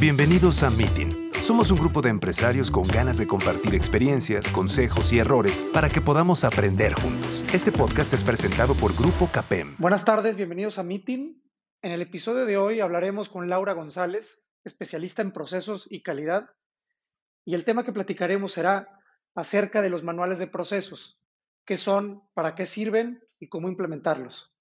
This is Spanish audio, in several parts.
Bienvenidos a Meeting. Somos un grupo de empresarios con ganas de compartir experiencias, consejos y errores para que podamos aprender juntos. Este podcast es presentado por Grupo CAPEM. Buenas tardes, bienvenidos a Meeting. En el episodio de hoy hablaremos con Laura González, especialista en procesos y calidad, y el tema que platicaremos será acerca de los manuales de procesos, qué son, para qué sirven y cómo implementarlos.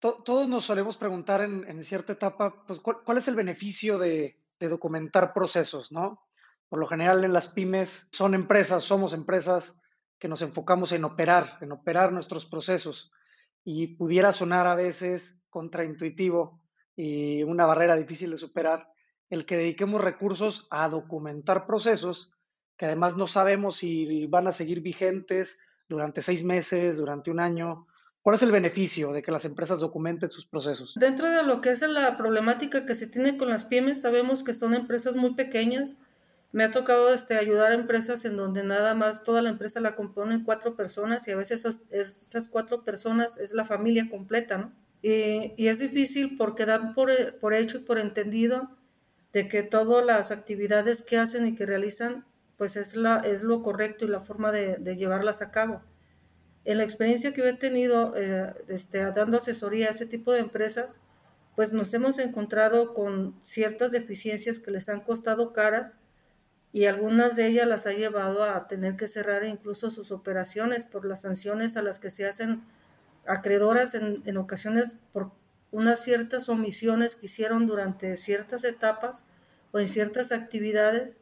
todos nos solemos preguntar en, cierta etapa, pues, ¿cuál, es el beneficio de, de documentar procesos, ¿no? Por lo general en las pymes son empresas, somos empresas que nos enfocamos en operar, en operar nuestros procesos y pudiera sonar a veces contraintuitivo y una barrera difícil de superar el que dediquemos recursos a documentar procesos que además no sabemos si van a seguir vigentes durante seis meses, durante un año, ¿Cuál es el beneficio de que las empresas documenten sus procesos? Dentro de lo que es la problemática que se tiene con las pymes, sabemos que son empresas muy pequeñas. Me ha tocado este, ayudar a empresas en donde nada más toda la empresa la componen cuatro personas y a veces esas, cuatro personas es la familia completa, ¿no? Y, y es difícil porque dan por, por, hecho y por entendido de que todas las actividades que hacen y que realizan, pues es, la, es lo correcto y la forma de, de llevarlas a cabo en la experiencia que he tenido eh, este, dando asesoría a ese tipo de empresas, pues nos hemos encontrado con ciertas deficiencias que les han costado caras y algunas de ellas las ha llevado a tener que cerrar incluso sus operaciones por las sanciones a las que se hacen acreedoras en, en ocasiones por unas ciertas omisiones que hicieron durante ciertas etapas o en ciertas actividades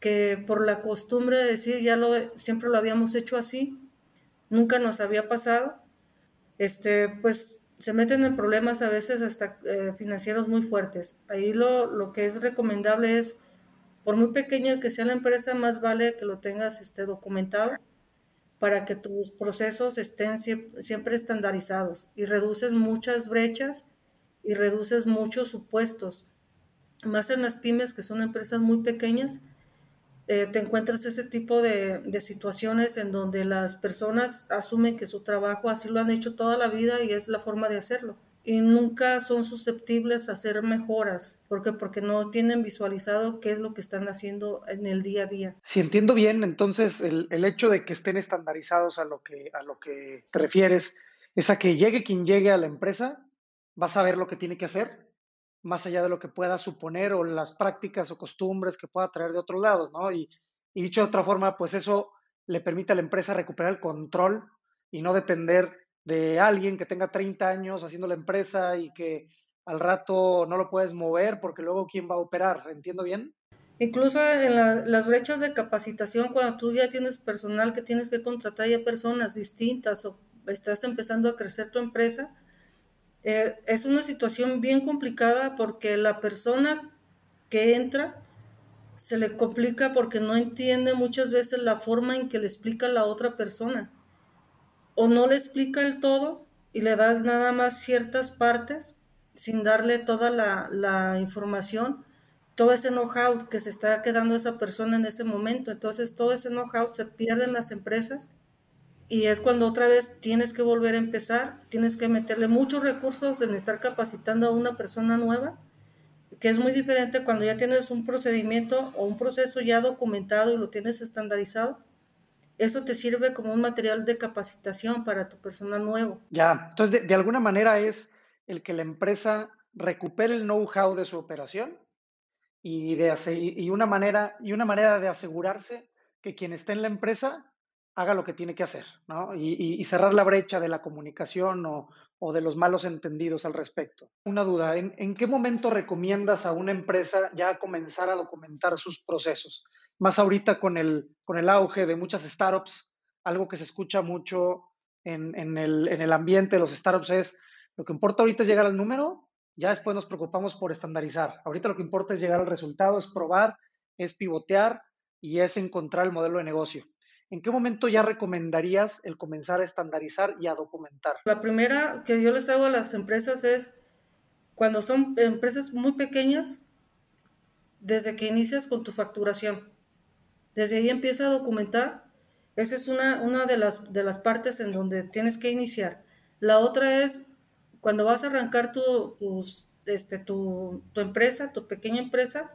que por la costumbre de decir ya lo siempre lo habíamos hecho así nunca nos había pasado, este, pues se meten en problemas a veces hasta eh, financieros muy fuertes. Ahí lo, lo, que es recomendable es, por muy pequeña que sea la empresa, más vale que lo tengas este, documentado para que tus procesos estén siempre estandarizados y reduces muchas brechas y reduces muchos supuestos. Más en las pymes, que son empresas muy pequeñas, eh, te encuentras ese tipo de, situaciones en donde las personas asumen que su trabajo así lo han hecho toda la vida y es la forma de hacerlo. Y nunca son susceptibles a hacer mejoras. ¿Por qué? Porque no tienen visualizado qué es lo que están haciendo en el día a día. Si entiendo bien, entonces el, el hecho de que estén estandarizados a lo que, a lo que te refieres es a que llegue quien llegue a la empresa, va a saber lo que tiene que hacer más allá de lo que pueda suponer o las prácticas o costumbres que pueda traer de otros lados, ¿no? Y, dicho de otra forma, pues eso le permite a la empresa recuperar el control y no depender de alguien que tenga 30 años haciendo la empresa y que al rato no lo puedes mover porque luego quién va a operar, ¿entiendo bien? Incluso en las brechas de capacitación, cuando tú ya tienes personal que tienes que contratar ya personas distintas o estás empezando a crecer tu empresa, eh, es una situación bien complicada porque la persona que entra se le complica porque no entiende muchas veces la forma en que le explica la otra persona. O no le explica el todo y le da nada más ciertas partes sin darle toda la, la información, todo ese know-how que se está quedando esa persona en ese momento. Entonces todo ese know-how se pierde en las empresas y es cuando otra vez tienes que volver a empezar, tienes que meterle muchos recursos en estar capacitando a una persona nueva, que es muy diferente cuando ya tienes un procedimiento o un proceso ya documentado y lo tienes estandarizado. Eso te sirve como un material de capacitación para tu personal nuevo. Ya, entonces de, alguna manera es el que la empresa recupere el know-how de su operación y, de, y, una manera, y una manera de asegurarse que quien esté en la empresa haga lo que tiene que hacer, ¿no? Y, cerrar la brecha de la comunicación o, de los malos entendidos al respecto. Una duda, ¿en, qué momento recomiendas a una empresa ya comenzar a documentar sus procesos? Más ahorita con el, auge de muchas startups, algo que se escucha mucho en, el, en el ambiente de los startups es, lo que importa ahorita es llegar al número, ya después nos preocupamos por estandarizar. Ahorita lo que importa es llegar al resultado, es probar, es pivotear y es encontrar el modelo de negocio. ¿En qué momento ya recomendarías el comenzar a estandarizar y a documentar? La primera que yo les hago a las empresas es cuando son empresas muy pequeñas, desde que inicias con tu facturación. Desde ahí empieza a documentar. Esa es una, una de, las, de las partes en donde tienes que iniciar. La otra es cuando vas a arrancar tu, este, tu, tu empresa, tu pequeña empresa,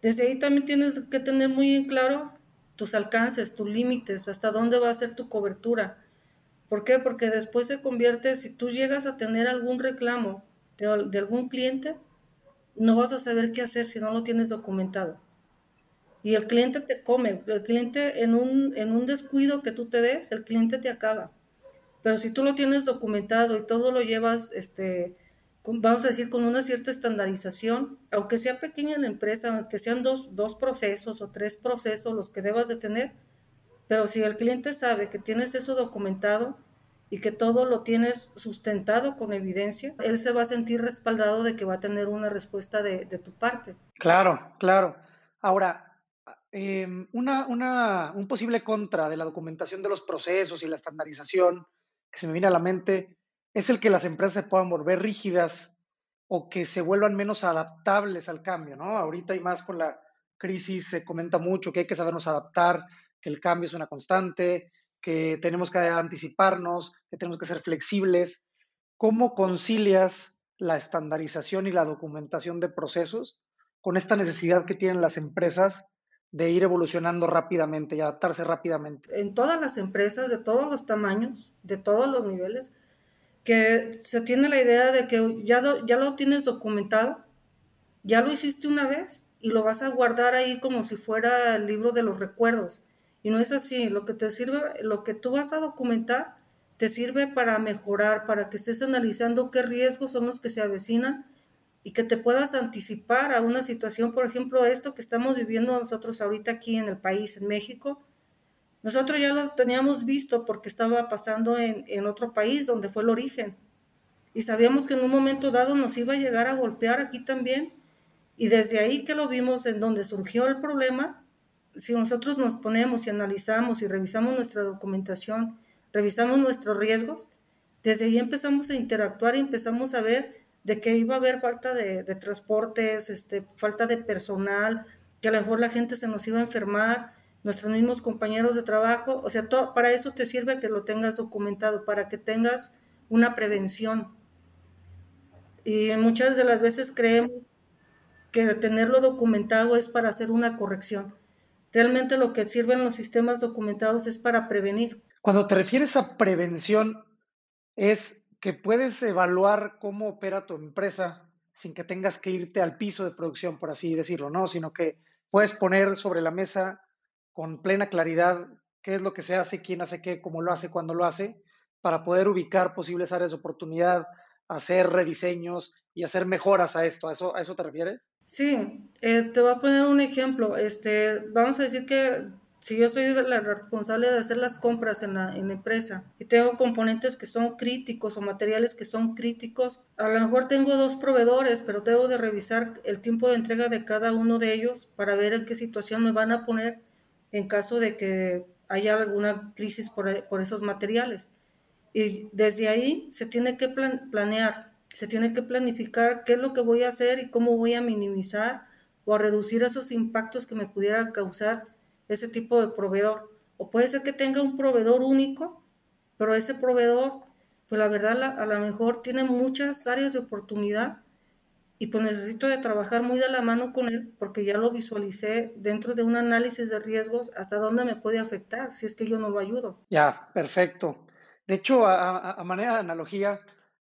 Desde ahí también tienes que tener muy en claro tus alcances, tus límites, hasta dónde va a ser tu cobertura. ¿Por qué? Porque después se convierte, si tú llegas a tener algún reclamo de, algún cliente, no vas a saber qué hacer si no lo tienes documentado. Y el cliente te come, el cliente en un, en un descuido que tú te des, el cliente te acaba. Pero si tú lo tienes documentado y todo lo llevas, este, vamos a decir, con una cierta estandarización, aunque sea pequeña la empresa, aunque sean dos, dos procesos o tres procesos los que debas de tener, pero si el cliente sabe que tienes eso documentado y que todo lo tienes sustentado con evidencia, él se va a sentir respaldado de que va a tener una respuesta de, de tu parte. Claro, claro. Ahora, Em, una, un posible contra de la documentación de los procesos y la estandarización que se me viene a la mente es el que las empresas se puedan volver rígidas o que se vuelvan menos adaptables al cambio, ¿no? Ahorita y más con la crisis se comenta mucho que hay que sabernos adaptar, que el cambio es una constante, que tenemos que anticiparnos, que tenemos que ser flexibles. ¿Cómo concilias la estandarización y la documentación de procesos con esta necesidad que tienen las empresas de ir evolucionando rápidamente y adaptarse rápidamente. En todas las empresas, de todos los tamaños, de todos los niveles, que se tiene la idea de que ya, ya lo tienes documentado, ya lo hiciste una vez y lo vas a guardar ahí como si fuera el libro de los recuerdos. Y no es así, lo que te sirve, lo que tú vas a documentar, te sirve para mejorar, para que estés analizando qué riesgos son los que se avecinan y que te puedas anticipar a una situación, por ejemplo, esto que estamos viviendo nosotros ahorita aquí en el país, en México. Nosotros ya lo teníamos visto porque estaba pasando en, en otro país donde fue el origen. Y sabíamos que en un momento dado nos iba a llegar a golpear aquí también. Y desde ahí que lo vimos en donde surgió el problema, si nosotros nos ponemos y analizamos y revisamos nuestra documentación, revisamos nuestros riesgos, desde ahí empezamos a interactuar y empezamos a ver de que iba a haber falta de, transportes, este, falta de personal, que a lo mejor la gente se nos iba a enfermar, nuestros mismos compañeros de trabajo, o sea, para eso te sirve que lo tengas documentado, para que tengas una prevención. Y muchas de las veces creemos que tenerlo documentado es para hacer una corrección. Realmente lo que sirven los sistemas documentados es para prevenir. Cuando te refieres a prevención, es que puedes evaluar cómo opera tu empresa sin que tengas que irte al piso de producción, por así decirlo, ¿no? Sino que puedes poner sobre la mesa con plena claridad qué es lo que se hace, quién hace qué, cómo lo hace, cuándo lo hace, para poder ubicar posibles áreas de oportunidad, hacer rediseños y hacer mejoras a esto. ¿A eso, a eso te refieres? Sí, eh, te voy a poner un ejemplo. Este, vamos a decir que si yo soy la responsable de hacer las compras en la, en empresa y tengo componentes que son críticos o materiales que son críticos, a lo mejor tengo dos proveedores, pero debo de revisar el tiempo de entrega de cada uno de ellos para ver en qué situación me van a poner en caso de que haya alguna crisis por, esos materiales. Y desde ahí se tiene que planear, se tiene que planificar qué es lo que voy a hacer y cómo voy a minimizar o a reducir esos impactos que me pudiera causar ese tipo de proveedor. O puede ser que tenga un proveedor único, pero ese proveedor, pues la verdad, a lo mejor tiene muchas áreas de oportunidad y pues necesito de trabajar muy de la mano con él porque ya lo visualicé dentro de un análisis de riesgos hasta dónde me puede afectar si es que yo no lo ayudo. Ya, perfecto. De hecho, a, manera de analogía,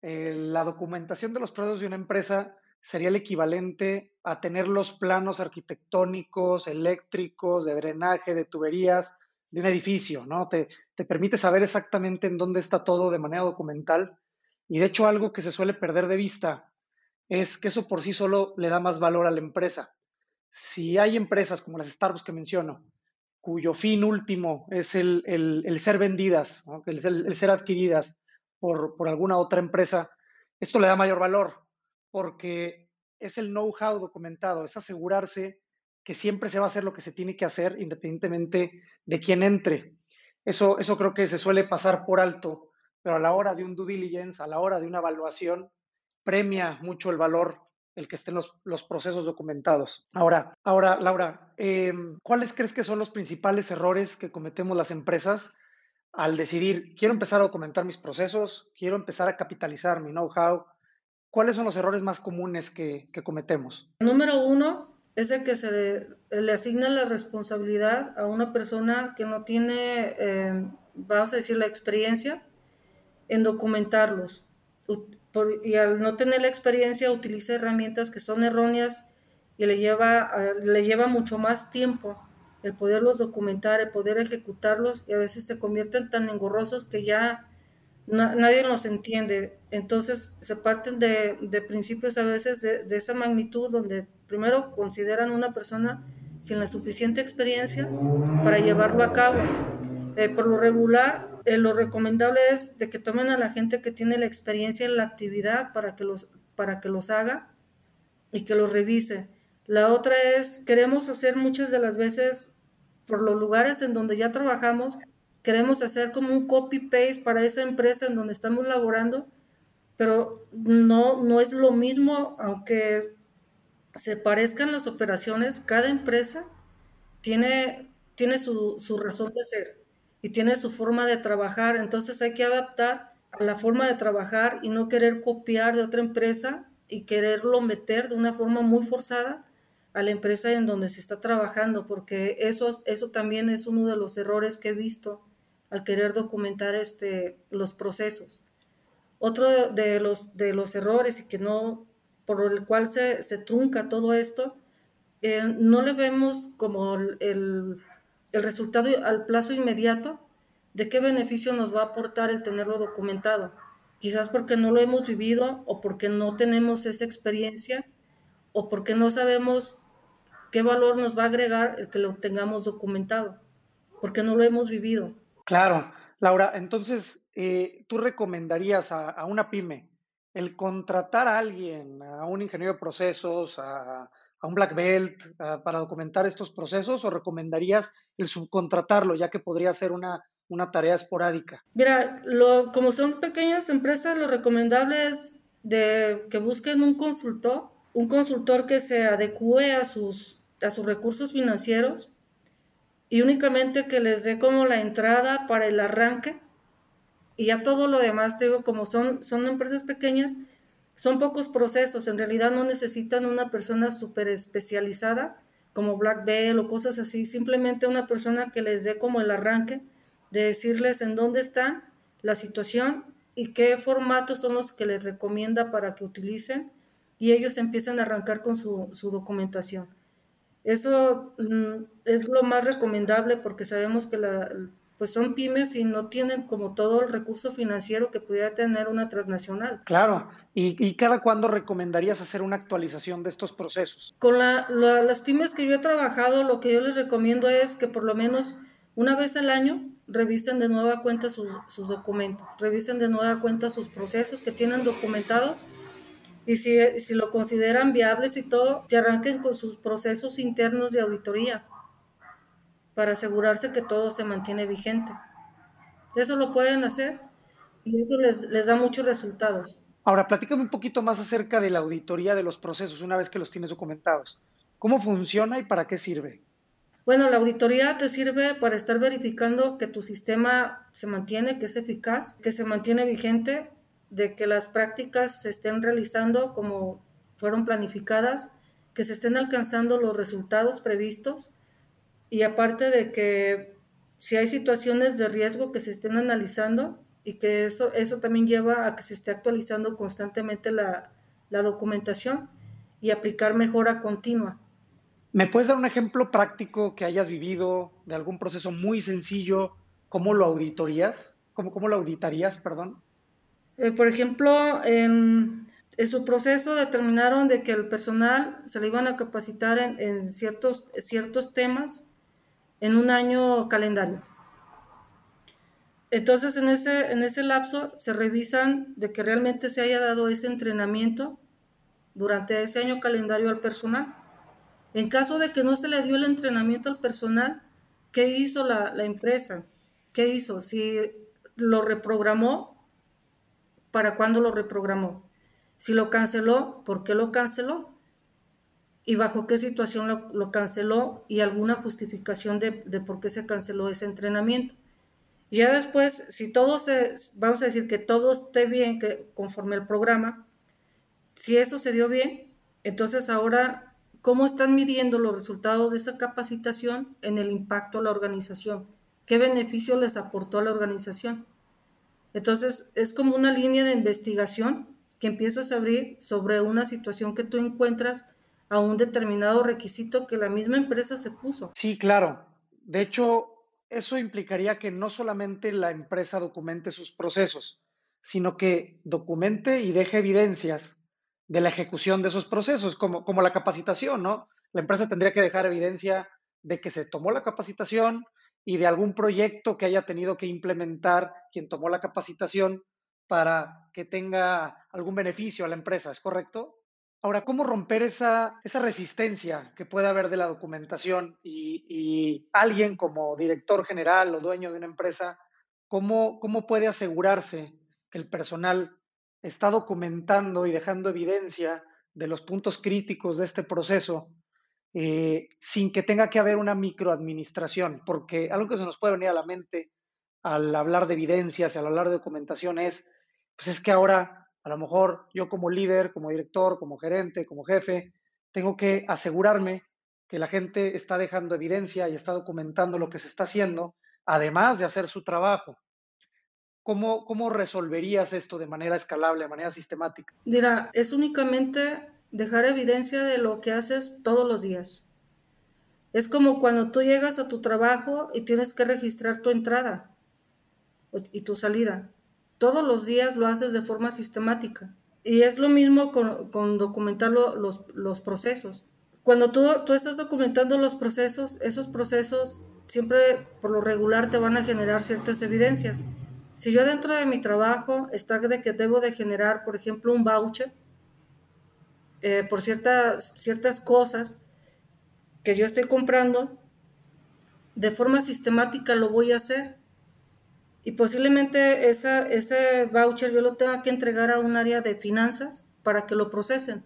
eh, la documentación de los productos de una empresa sería el equivalente a tener los planos arquitectónicos, eléctricos, de drenaje, de tuberías de un edificio, ¿no? Te, te permite saber exactamente en dónde está todo de manera documental. Y de hecho algo que se suele perder de vista es que eso por sí solo le da más valor a la empresa. Si hay empresas como las Starbucks que menciono, cuyo fin último es el, el, ser vendidas, el, el, ser adquiridas por, por alguna otra empresa, esto le da mayor valor porque es el know-how documentado, es asegurarse que siempre se va a hacer lo que se tiene que hacer independientemente de quién entre. Eso, eso creo que se suele pasar por alto, pero a la hora de un due diligence, a la hora de una evaluación, premia mucho el valor el que estén los, los procesos documentados. Ahora, ahora Laura, em, ¿cuáles crees que son los principales errores que cometemos las empresas al decidir, quiero empezar a documentar mis procesos, quiero empezar a capitalizar mi know-how, ¿cuáles son los errores más comunes que, cometemos? Número uno, es de que se le, asigna la responsabilidad a una persona que no tiene, eh, vamos a decir, la experiencia en documentarlos. Y al no tener la experiencia utiliza herramientas que son erróneas y le lleva, le lleva mucho más tiempo el poderlos documentar, el poder ejecutarlos y a veces se convierten tan engorrosos que ya nadie los entiende. Entonces se parten de, principios a veces de, esa magnitud donde primero consideran una persona sin la suficiente experiencia para llevarlo a cabo. Eh, por lo regular, eh, lo recomendable es de que tomen a la gente que tiene la experiencia en la actividad para que los, para que los haga y que los revise. La otra es, queremos hacer muchas de las veces por los lugares en donde ya trabajamos, queremos hacer como un copy-paste para esa empresa en donde estamos laborando, pero no, no es lo mismo, aunque se parezcan las operaciones, cada empresa tiene, tiene su, su razón de ser y tiene su forma de trabajar, entonces hay que adaptar a la forma de trabajar y no querer copiar de otra empresa y quererlo meter de una forma muy forzada a la empresa en donde se está trabajando, porque eso, eso también es uno de los errores que he visto al querer documentar este, los procesos. Otro de los, de los errores y que no, por el cual se, se trunca todo esto, eh, no le vemos como el, el, resultado al plazo inmediato de qué beneficio nos va a aportar el tenerlo documentado. Quizás porque no lo hemos vivido o porque no tenemos esa experiencia o porque no sabemos qué valor nos va a agregar el que lo tengamos documentado, porque no lo hemos vivido. Claro, Laura, entonces, eh, ¿tú recomendarías a, una pyme el contratar a alguien, a un ingeniero de procesos, a, un black belt, para documentar estos procesos o recomendarías el subcontratarlo, ya que podría ser una, una tarea esporádica? Mira, lo, como son pequeñas empresas, lo recomendable es de que busquen un consultor, un consultor que se adecue a sus, a sus recursos financieros y únicamente que les dé como la entrada para el arranque y ya todo lo demás, digo, como son, son empresas pequeñas, son pocos procesos, en realidad no necesitan una persona súper especializada como Black Bell o cosas así, simplemente una persona que les dé como el arranque de decirles en dónde está la situación y qué formatos son los que les recomienda para que utilicen y ellos empiezan a arrancar con su, su documentación. Eso mm, es lo más recomendable porque sabemos que la, pues son pymes y no tienen como todo el recurso financiero que pudiera tener una transnacional. Claro, ¿y, cada cuándo recomendarías hacer una actualización de estos procesos? Con las pymes que yo he trabajado, lo que yo les recomiendo es que por lo menos una vez al año revisen de nueva cuenta sus, sus documentos, revisen de nueva cuenta sus procesos que tienen documentados y si, si lo consideran viables y todo, que arranquen con sus procesos internos de auditoría para asegurarse que todo se mantiene vigente. Eso lo pueden hacer y eso les, les da muchos resultados. Ahora, platícame un poquito más acerca de la auditoría de los procesos una vez que los tienes documentados. ¿Cómo funciona y para qué sirve? Bueno, la auditoría te sirve para estar verificando que tu sistema se mantiene, que es eficaz, que se mantiene vigente de que las prácticas se estén realizando como fueron planificadas, que se estén alcanzando los resultados previstos y aparte de que si hay situaciones de riesgo que se estén analizando y que eso, eso también lleva a que se esté actualizando constantemente la, la documentación y aplicar mejora continua. ¿Me puedes dar un ejemplo práctico que hayas vivido de algún proceso muy sencillo? ¿Cómo lo auditorías? ¿Cómo, cómo lo auditarías, perdón? Eh, por ejemplo, en, su proceso determinaron de que el personal se le iban a capacitar en, ciertos, ciertos temas en un año calendario. Entonces, en ese, en ese lapso se revisan de que realmente se haya dado ese entrenamiento durante ese año calendario al personal. En caso de que no se le dio el entrenamiento al personal, ¿qué hizo la, la empresa? ¿Qué hizo? Si lo reprogramó para cuándo lo reprogramó. Si lo canceló, ¿por qué lo canceló? Y bajo qué situación lo, canceló y alguna justificación de, por qué se canceló ese entrenamiento. Ya después, si todo se, vamos a decir que todo esté bien que conforme el programa, si eso se dio bien, entonces ahora cómo están midiendo los resultados de esa capacitación en el impacto a la organización, qué beneficio les aportó a la organización. Entonces, es como una línea de investigación que empiezas a abrir sobre una situación que tú encuentras a un determinado requisito que la misma empresa se puso. Sí, claro. De hecho, eso implicaría que no solamente la empresa documente sus procesos, sino que documente y deje evidencias de la ejecución de esos procesos, como, como la capacitación, ¿no? La empresa tendría que dejar evidencia de que se tomó la capacitación y de algún proyecto que haya tenido que implementar quien tomó la capacitación para que tenga algún beneficio a la empresa, ¿es correcto? Ahora, ¿cómo romper esa, esa resistencia que puede haber de la documentación y, alguien como director general o dueño de una empresa, ¿cómo, cómo puede asegurarse que el personal está documentando y dejando evidencia de los puntos críticos de este proceso eh, sin que tenga que haber una microadministración? Porque algo que se nos puede venir a la mente al hablar de evidencias, al hablar de documentación es, pues es que ahora a lo mejor yo como líder, como director, como gerente, como jefe, tengo que asegurarme que la gente está dejando evidencia y está documentando lo que se está haciendo, además de hacer su trabajo. ¿Cómo, cómo resolverías esto de manera escalable, de manera sistemática? Mira, es únicamente dejar evidencia de lo que haces todos los días. Es como cuando tú llegas a tu trabajo y tienes que registrar tu entrada y tu salida todos los días lo haces de forma sistemática. Y es lo mismo con, documentar los, los, procesos. Cuando tú, tú estás documentando los procesos, esos procesos siempre por lo regular te van a generar ciertas evidencias. Si yo dentro de mi trabajo está de que debo de generar, por ejemplo, un voucher eh, por ciertas, ciertas cosas que yo estoy comprando, de forma sistemática lo voy a hacer y posiblemente esa, ese voucher yo lo tenga que entregar a un área de finanzas para que lo procesen.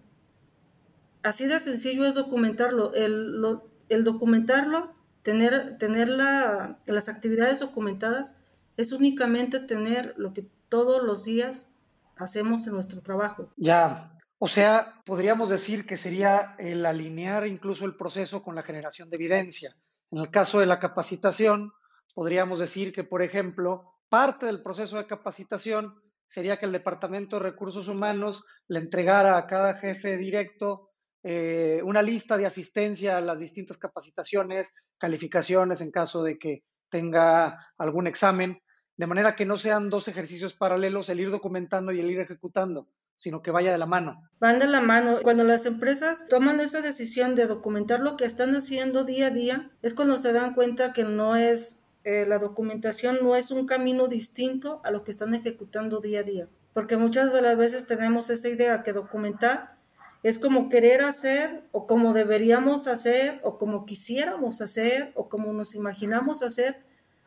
Así de sencillo es documentarlo. El, el documentarlo, tener, tener la, las actividades documentadas, es únicamente tener lo que todos los días hacemos en nuestro trabajo. Ya, o sea, podríamos decir que sería el alinear incluso el proceso con la generación de evidencia. En el caso de la capacitación, podríamos decir que, por ejemplo, parte del proceso de capacitación sería que el Departamento de Recursos Humanos le entregara a cada jefe directo eh, una lista de asistencia a las distintas capacitaciones, calificaciones en caso de que tenga algún examen, de manera que no sean dos ejercicios paralelos el ir documentando y el ir ejecutando, sino que vaya de la mano. Van de la mano. Cuando las empresas toman esa decisión de documentar lo que están haciendo día a día, es cuando se dan cuenta que no es eh, la documentación no es un camino distinto a lo que están ejecutando día a día, porque muchas de las veces tenemos esa idea que documentar es como querer hacer o como deberíamos hacer o como quisiéramos hacer o como nos imaginamos hacer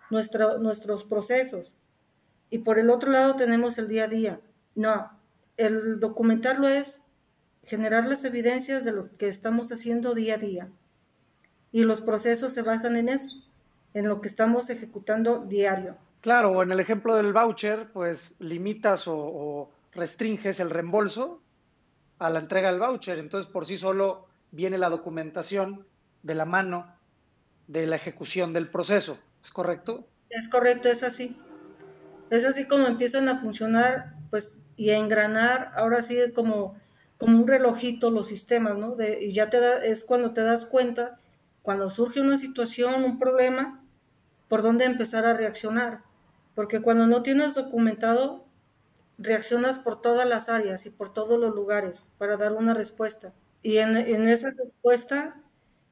nuestros procesos. Y por el otro lado tenemos el día a día. No, el documentarlo es generar las evidencias de lo que estamos haciendo día a día. Y los procesos se basan en eso en lo que estamos ejecutando diario. Claro, en el ejemplo del voucher, pues limitas o, restringes el reembolso a la entrega del voucher. Entonces, por sí solo viene la documentación de la mano de la ejecución del proceso. ¿Es correcto? Es correcto, es así. Es así como empiezan a funcionar pues, y a engranar, ahora sí como, como un relojito los sistemas, ¿no? De, y ya te da, es cuando te das cuenta, cuando surge una situación, un problema, por dónde empezar a reaccionar. Porque cuando no tienes documentado, reaccionas por todas las áreas y por todos los lugares para dar una respuesta. Y en, esa respuesta,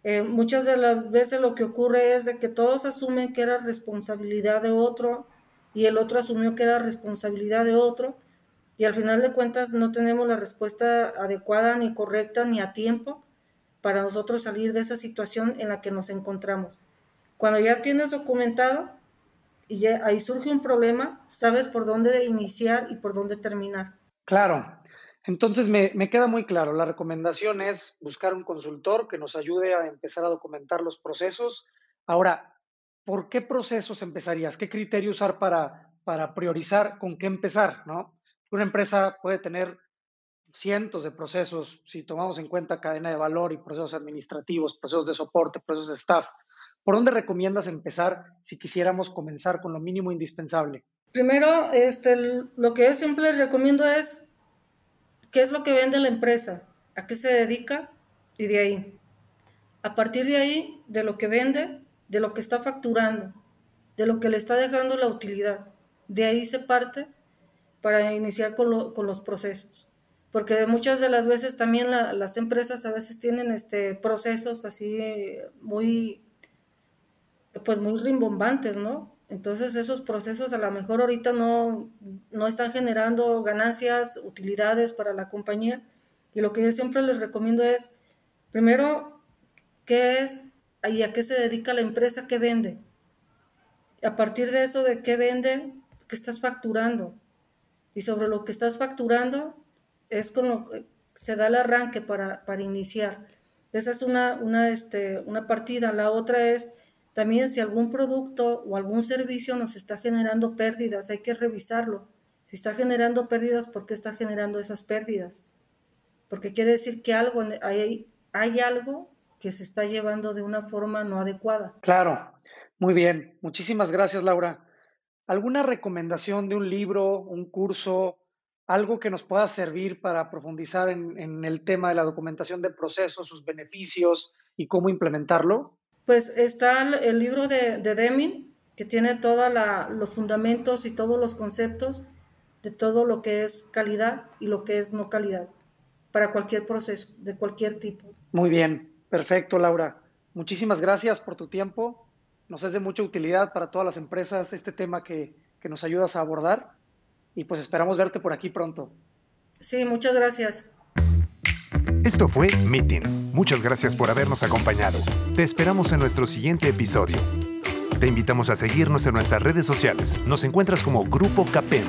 eh, muchas de las veces lo que ocurre es de que todos asumen que era responsabilidad de otro y el otro asumió que era responsabilidad de otro y al final de cuentas no tenemos la respuesta adecuada ni correcta ni a tiempo para nosotros salir de esa situación en la que nos encontramos. Cuando ya tienes documentado y ahí surge un problema, sabes por dónde iniciar y por dónde terminar. Claro. Entonces me, me queda muy claro. La recomendación es buscar un consultor que nos ayude a empezar a documentar los procesos. Ahora, ¿por qué procesos empezarías? ¿Qué criterio usar para, para priorizar con qué empezar? ¿no? Una empresa puede tener cientos de procesos, si tomamos en cuenta cadena de valor y procesos administrativos, procesos de soporte, procesos de staff. ¿Por dónde recomiendas empezar si quisiéramos comenzar con lo mínimo indispensable? Primero, este, lo que yo siempre les recomiendo es qué es lo que vende la empresa, a qué se dedica y de ahí. A partir de ahí, de lo que vende, de lo que está facturando, de lo que le está dejando la utilidad, de ahí se parte para iniciar con, los procesos. Porque muchas de las veces también las empresas a veces tienen este, procesos así muy, pues muy rimbombantes, ¿no? Entonces esos procesos a lo mejor ahorita no, no están generando ganancias, utilidades para la compañía. Y lo que yo siempre les recomiendo es, primero, ¿qué es y a qué se dedica la empresa que vende? A partir de eso, de qué vende, qué estás facturando, y sobre lo que estás facturando es como se da el arranque para, para iniciar. Esa es una, una, este, una partida. La otra es también si algún producto o algún servicio nos está generando pérdidas, hay que revisarlo. Si está generando pérdidas, ¿por qué está generando esas pérdidas? Porque quiere decir que algo, hay, hay algo que se está llevando de una forma no adecuada. Claro, muy bien. Muchísimas gracias, Laura. ¿Alguna recomendación de un libro, un curso, algo que nos pueda servir para profundizar en, el tema de la documentación de procesos, sus beneficios y cómo implementarlo? Pues está el libro de, Deming, que tiene todos los fundamentos y todos los conceptos de todo lo que es calidad y lo que es no calidad para cualquier proceso, de cualquier tipo. Muy bien, perfecto, Laura. Muchísimas gracias por tu tiempo nos es de mucha utilidad para todas las empresas este tema que, que nos ayudas a abordar y pues esperamos verte por aquí pronto. Sí, muchas gracias. Esto fue Meeting. Muchas gracias por habernos acompañado. Te esperamos en nuestro siguiente episodio. Te invitamos a seguirnos en nuestras redes sociales. Nos encuentras como Grupo Capen.